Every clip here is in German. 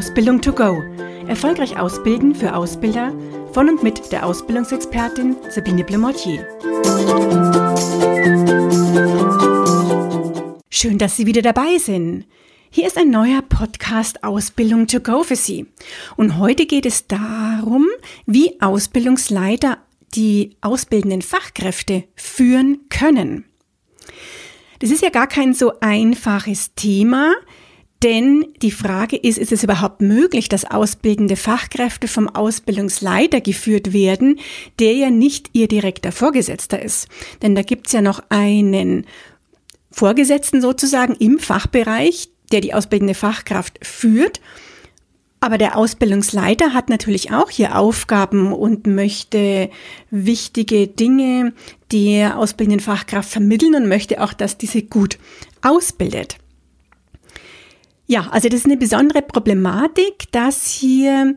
Ausbildung to go. Erfolgreich ausbilden für Ausbilder von und mit der Ausbildungsexpertin Sabine Blemortier. Schön, dass Sie wieder dabei sind. Hier ist ein neuer Podcast Ausbildung to go für Sie. Und heute geht es darum, wie Ausbildungsleiter die ausbildenden Fachkräfte führen können. Das ist ja gar kein so einfaches Thema, denn die Frage ist, ist es überhaupt möglich, dass ausbildende Fachkräfte vom Ausbildungsleiter geführt werden, der ja nicht ihr direkter Vorgesetzter ist? Denn da gibt's ja noch einen Vorgesetzten sozusagen im Fachbereich, der die ausbildende Fachkraft führt. Aber der Ausbildungsleiter hat natürlich auch hier Aufgaben und möchte wichtige Dinge der ausbildenden Fachkraft vermitteln und möchte auch, dass diese gut ausbildet. Ja, also das ist eine besondere Problematik, dass hier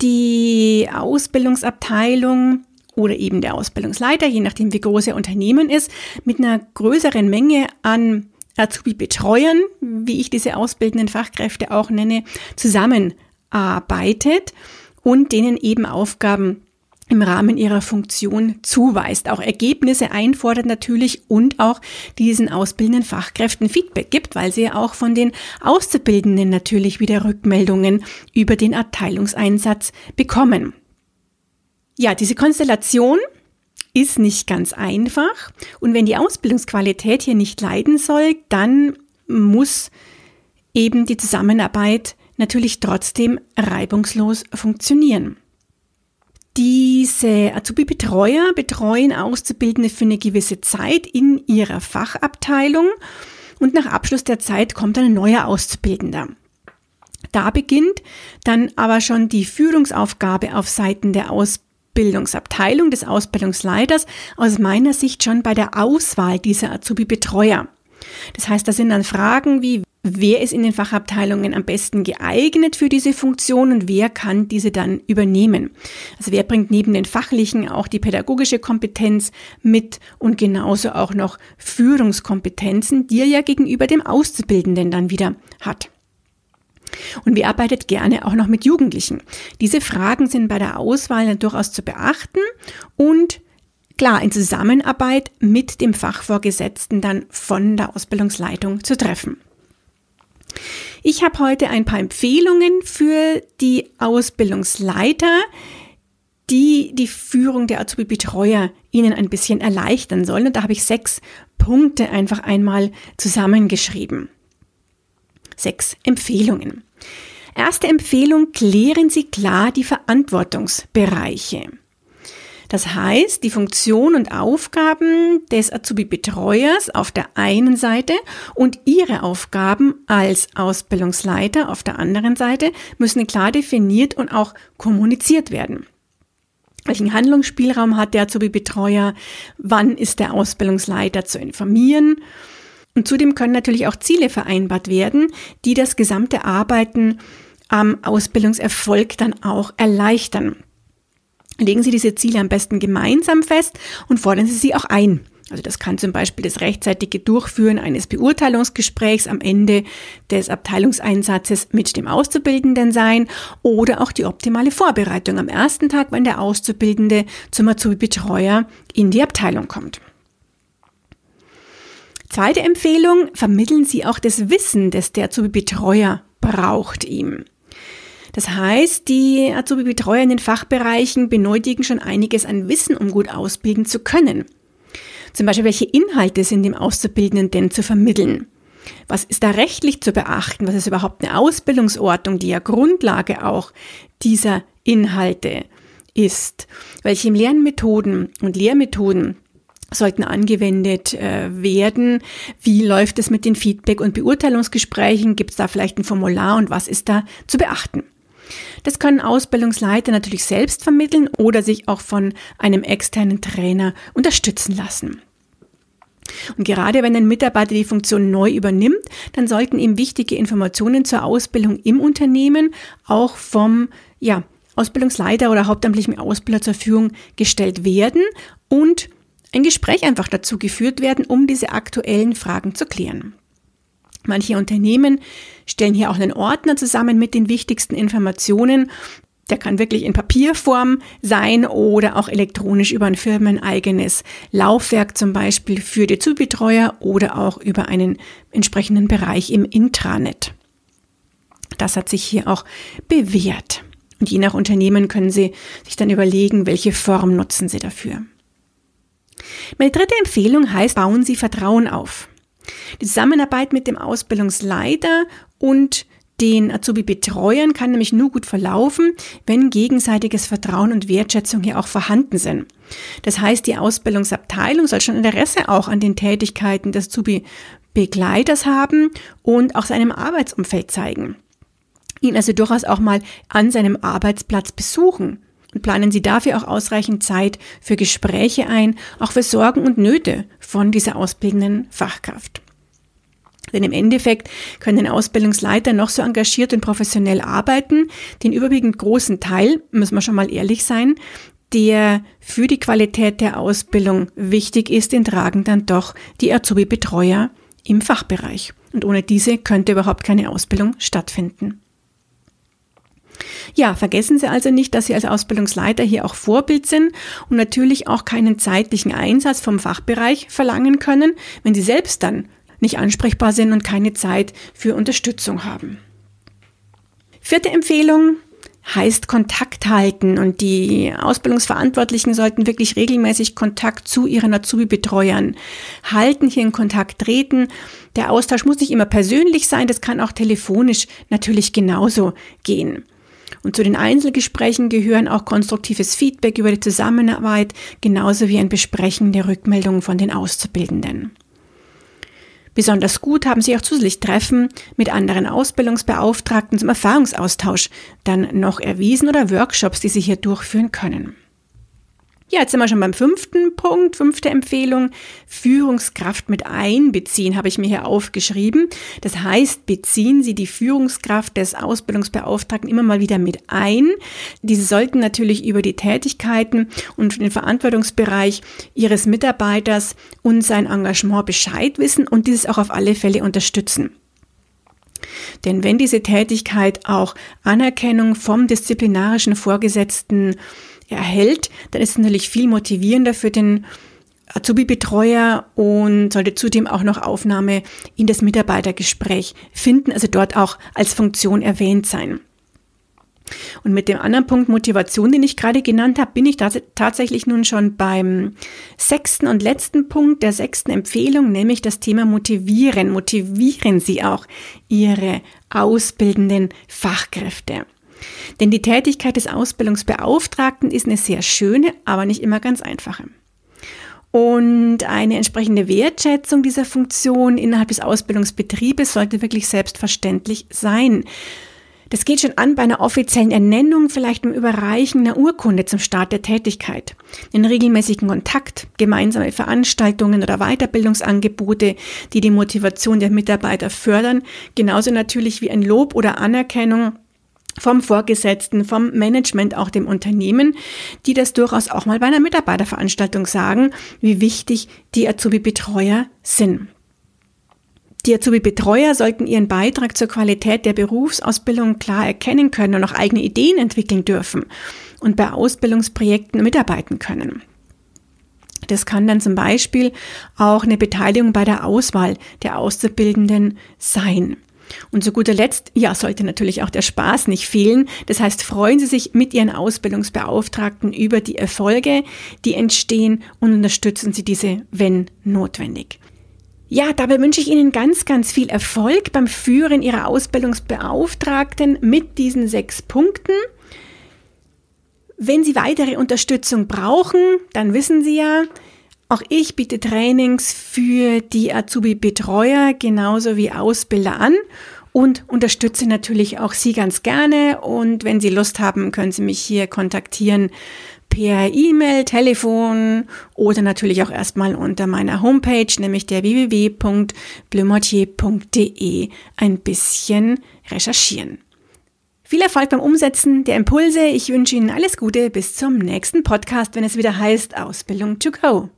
die Ausbildungsabteilung oder eben der Ausbildungsleiter, je nachdem wie groß ihr Unternehmen ist, mit einer größeren Menge an Azubi-Betreuern, wie ich diese ausbildenden Fachkräfte auch nenne, zusammenarbeitet und denen eben Aufgaben im Rahmen ihrer Funktion zuweist, auch Ergebnisse einfordert natürlich und auch diesen ausbildenden Fachkräften Feedback gibt, weil sie ja auch von den Auszubildenden natürlich wieder Rückmeldungen über den Erteilungseinsatz bekommen. Ja, diese Konstellation ist nicht ganz einfach und wenn die Ausbildungsqualität hier nicht leiden soll, dann muss eben die Zusammenarbeit natürlich trotzdem reibungslos funktionieren. Diese Azubi-Betreuer betreuen Auszubildende für eine gewisse Zeit in ihrer Fachabteilung und nach Abschluss der Zeit kommt ein neuer Auszubildender. Da beginnt dann aber schon die Führungsaufgabe auf Seiten der Ausbildungsabteilung des Ausbildungsleiters aus meiner Sicht schon bei der Auswahl dieser Azubi-Betreuer. Das heißt, da sind dann Fragen wie, wer ist in den Fachabteilungen am besten geeignet für diese Funktion und wer kann diese dann übernehmen. Also wer bringt neben den fachlichen auch die pädagogische Kompetenz mit und genauso auch noch Führungskompetenzen, die er ja gegenüber dem Auszubildenden dann wieder hat. Und wer arbeitet gerne auch noch mit Jugendlichen? Diese Fragen sind bei der Auswahl durchaus zu beachten und klar in Zusammenarbeit mit dem Fachvorgesetzten dann von der Ausbildungsleitung zu treffen. Ich habe heute ein paar Empfehlungen für die Ausbildungsleiter, die die Führung der Azubi-Betreuer Ihnen ein bisschen erleichtern sollen. Und da habe ich sechs Punkte einfach einmal zusammengeschrieben. Sechs Empfehlungen. Erste Empfehlung, klären Sie klar die Verantwortungsbereiche. Das heißt, die Funktion und Aufgaben des Azubi-Betreuers auf der einen Seite und ihre Aufgaben als Ausbildungsleiter auf der anderen Seite müssen klar definiert und auch kommuniziert werden. Welchen Handlungsspielraum hat der Azubi-Betreuer? Wann ist der Ausbildungsleiter zu informieren? Und zudem können natürlich auch Ziele vereinbart werden, die das gesamte Arbeiten am Ausbildungserfolg dann auch erleichtern. Legen Sie diese Ziele am besten gemeinsam fest und fordern Sie sie auch ein. Also das kann zum Beispiel das rechtzeitige Durchführen eines Beurteilungsgesprächs am Ende des Abteilungseinsatzes mit dem Auszubildenden sein oder auch die optimale Vorbereitung am ersten Tag, wenn der Auszubildende zum Azubi-Betreuer in die Abteilung kommt. Zweite Empfehlung, vermitteln Sie auch das Wissen, das der Azubi-Betreuer braucht ihm. Das heißt, die Azubi-Betreuer in den Fachbereichen benötigen schon einiges an Wissen, um gut ausbilden zu können. Zum Beispiel, welche Inhalte sind dem Auszubildenden denn zu vermitteln? Was ist da rechtlich zu beachten? Was ist überhaupt eine Ausbildungsordnung, die ja Grundlage auch dieser Inhalte ist? Welche Lernmethoden und Lehrmethoden sollten angewendet äh, werden? Wie läuft es mit den Feedback- und Beurteilungsgesprächen? Gibt es da vielleicht ein Formular und was ist da zu beachten? Das können Ausbildungsleiter natürlich selbst vermitteln oder sich auch von einem externen Trainer unterstützen lassen. Und gerade wenn ein Mitarbeiter die Funktion neu übernimmt, dann sollten ihm wichtige Informationen zur Ausbildung im Unternehmen auch vom ja, Ausbildungsleiter oder hauptamtlichen Ausbilder zur Verfügung gestellt werden und ein Gespräch einfach dazu geführt werden, um diese aktuellen Fragen zu klären. Manche Unternehmen stellen hier auch einen Ordner zusammen mit den wichtigsten Informationen. Der kann wirklich in Papierform sein oder auch elektronisch über ein firmeneigenes Laufwerk zum Beispiel für die Zubetreuer oder auch über einen entsprechenden Bereich im Intranet. Das hat sich hier auch bewährt. Und je nach Unternehmen können Sie sich dann überlegen, welche Form nutzen Sie dafür. Meine dritte Empfehlung heißt, bauen Sie Vertrauen auf. Die Zusammenarbeit mit dem Ausbildungsleiter und den Azubi-Betreuern kann nämlich nur gut verlaufen, wenn gegenseitiges Vertrauen und Wertschätzung hier auch vorhanden sind. Das heißt, die Ausbildungsabteilung soll schon Interesse auch an den Tätigkeiten des Azubi-Begleiters haben und auch seinem Arbeitsumfeld zeigen. Ihn also durchaus auch mal an seinem Arbeitsplatz besuchen und planen Sie dafür auch ausreichend Zeit für Gespräche ein, auch für Sorgen und Nöte von dieser ausbildenden Fachkraft. Denn im Endeffekt können Ausbildungsleiter noch so engagiert und professionell arbeiten, den überwiegend großen Teil, müssen wir schon mal ehrlich sein, der für die Qualität der Ausbildung wichtig ist, den tragen dann doch die Azubi-Betreuer im Fachbereich. Und ohne diese könnte überhaupt keine Ausbildung stattfinden. Ja, vergessen Sie also nicht, dass Sie als Ausbildungsleiter hier auch Vorbild sind und natürlich auch keinen zeitlichen Einsatz vom Fachbereich verlangen können, wenn Sie selbst dann nicht ansprechbar sind und keine Zeit für Unterstützung haben. Vierte Empfehlung heißt Kontakt halten und die Ausbildungsverantwortlichen sollten wirklich regelmäßig Kontakt zu ihren Azubi-Betreuern halten, hier in Kontakt treten. Der Austausch muss nicht immer persönlich sein, das kann auch telefonisch natürlich genauso gehen. Und zu den Einzelgesprächen gehören auch konstruktives Feedback über die Zusammenarbeit, genauso wie ein Besprechen der Rückmeldungen von den Auszubildenden. Besonders gut haben sie auch zusätzlich Treffen mit anderen Ausbildungsbeauftragten zum Erfahrungsaustausch dann noch erwiesen oder Workshops, die sie hier durchführen können. Ja, jetzt sind wir schon beim fünften Punkt, fünfte Empfehlung. Führungskraft mit einbeziehen, habe ich mir hier aufgeschrieben. Das heißt, beziehen Sie die Führungskraft des Ausbildungsbeauftragten immer mal wieder mit ein. Diese sollten natürlich über die Tätigkeiten und den Verantwortungsbereich Ihres Mitarbeiters und sein Engagement Bescheid wissen und dieses auch auf alle Fälle unterstützen. Denn wenn diese Tätigkeit auch Anerkennung vom disziplinarischen Vorgesetzten erhält, dann ist es natürlich viel motivierender für den Azubi-Betreuer und sollte zudem auch noch Aufnahme in das Mitarbeitergespräch finden, also dort auch als Funktion erwähnt sein. Und mit dem anderen Punkt Motivation, den ich gerade genannt habe, bin ich tatsächlich nun schon beim sechsten und letzten Punkt der sechsten Empfehlung, nämlich das Thema Motivieren. Motivieren Sie auch Ihre ausbildenden Fachkräfte. Denn die Tätigkeit des Ausbildungsbeauftragten ist eine sehr schöne, aber nicht immer ganz einfache. Und eine entsprechende Wertschätzung dieser Funktion innerhalb des Ausbildungsbetriebes sollte wirklich selbstverständlich sein. Das geht schon an bei einer offiziellen Ernennung, vielleicht im Überreichen einer Urkunde zum Start der Tätigkeit, den regelmäßigen Kontakt, gemeinsame Veranstaltungen oder Weiterbildungsangebote, die die Motivation der Mitarbeiter fördern, genauso natürlich wie ein Lob oder Anerkennung vom Vorgesetzten, vom Management, auch dem Unternehmen, die das durchaus auch mal bei einer Mitarbeiterveranstaltung sagen, wie wichtig die Azubi-Betreuer sind. Die Azubi-Betreuer sollten ihren Beitrag zur Qualität der Berufsausbildung klar erkennen können und auch eigene Ideen entwickeln dürfen und bei Ausbildungsprojekten mitarbeiten können. Das kann dann zum Beispiel auch eine Beteiligung bei der Auswahl der Auszubildenden sein. Und zu guter Letzt, ja, sollte natürlich auch der Spaß nicht fehlen. Das heißt, freuen Sie sich mit Ihren Ausbildungsbeauftragten über die Erfolge, die entstehen und unterstützen Sie diese, wenn notwendig. Ja, dabei wünsche ich Ihnen ganz, ganz viel Erfolg beim Führen Ihrer Ausbildungsbeauftragten mit diesen sechs Punkten. Wenn Sie weitere Unterstützung brauchen, dann wissen Sie ja, auch ich biete Trainings für die Azubi-Betreuer genauso wie Ausbilder an und unterstütze natürlich auch Sie ganz gerne. Und wenn Sie Lust haben, können Sie mich hier kontaktieren per E-Mail, Telefon oder natürlich auch erstmal unter meiner Homepage, nämlich der www.blumortier.de ein bisschen recherchieren. Viel Erfolg beim Umsetzen der Impulse. Ich wünsche Ihnen alles Gute. Bis zum nächsten Podcast, wenn es wieder heißt Ausbildung to go.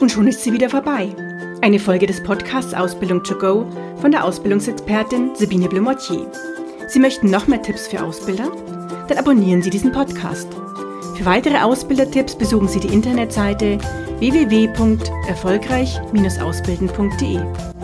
Und schon ist sie wieder vorbei. Eine Folge des Podcasts Ausbildung to go von der Ausbildungsexpertin Sabine Blumortier. Sie möchten noch mehr Tipps für Ausbilder? Dann abonnieren Sie diesen Podcast. Für weitere Ausbildertipps besuchen Sie die Internetseite www.erfolgreich-ausbilden.de.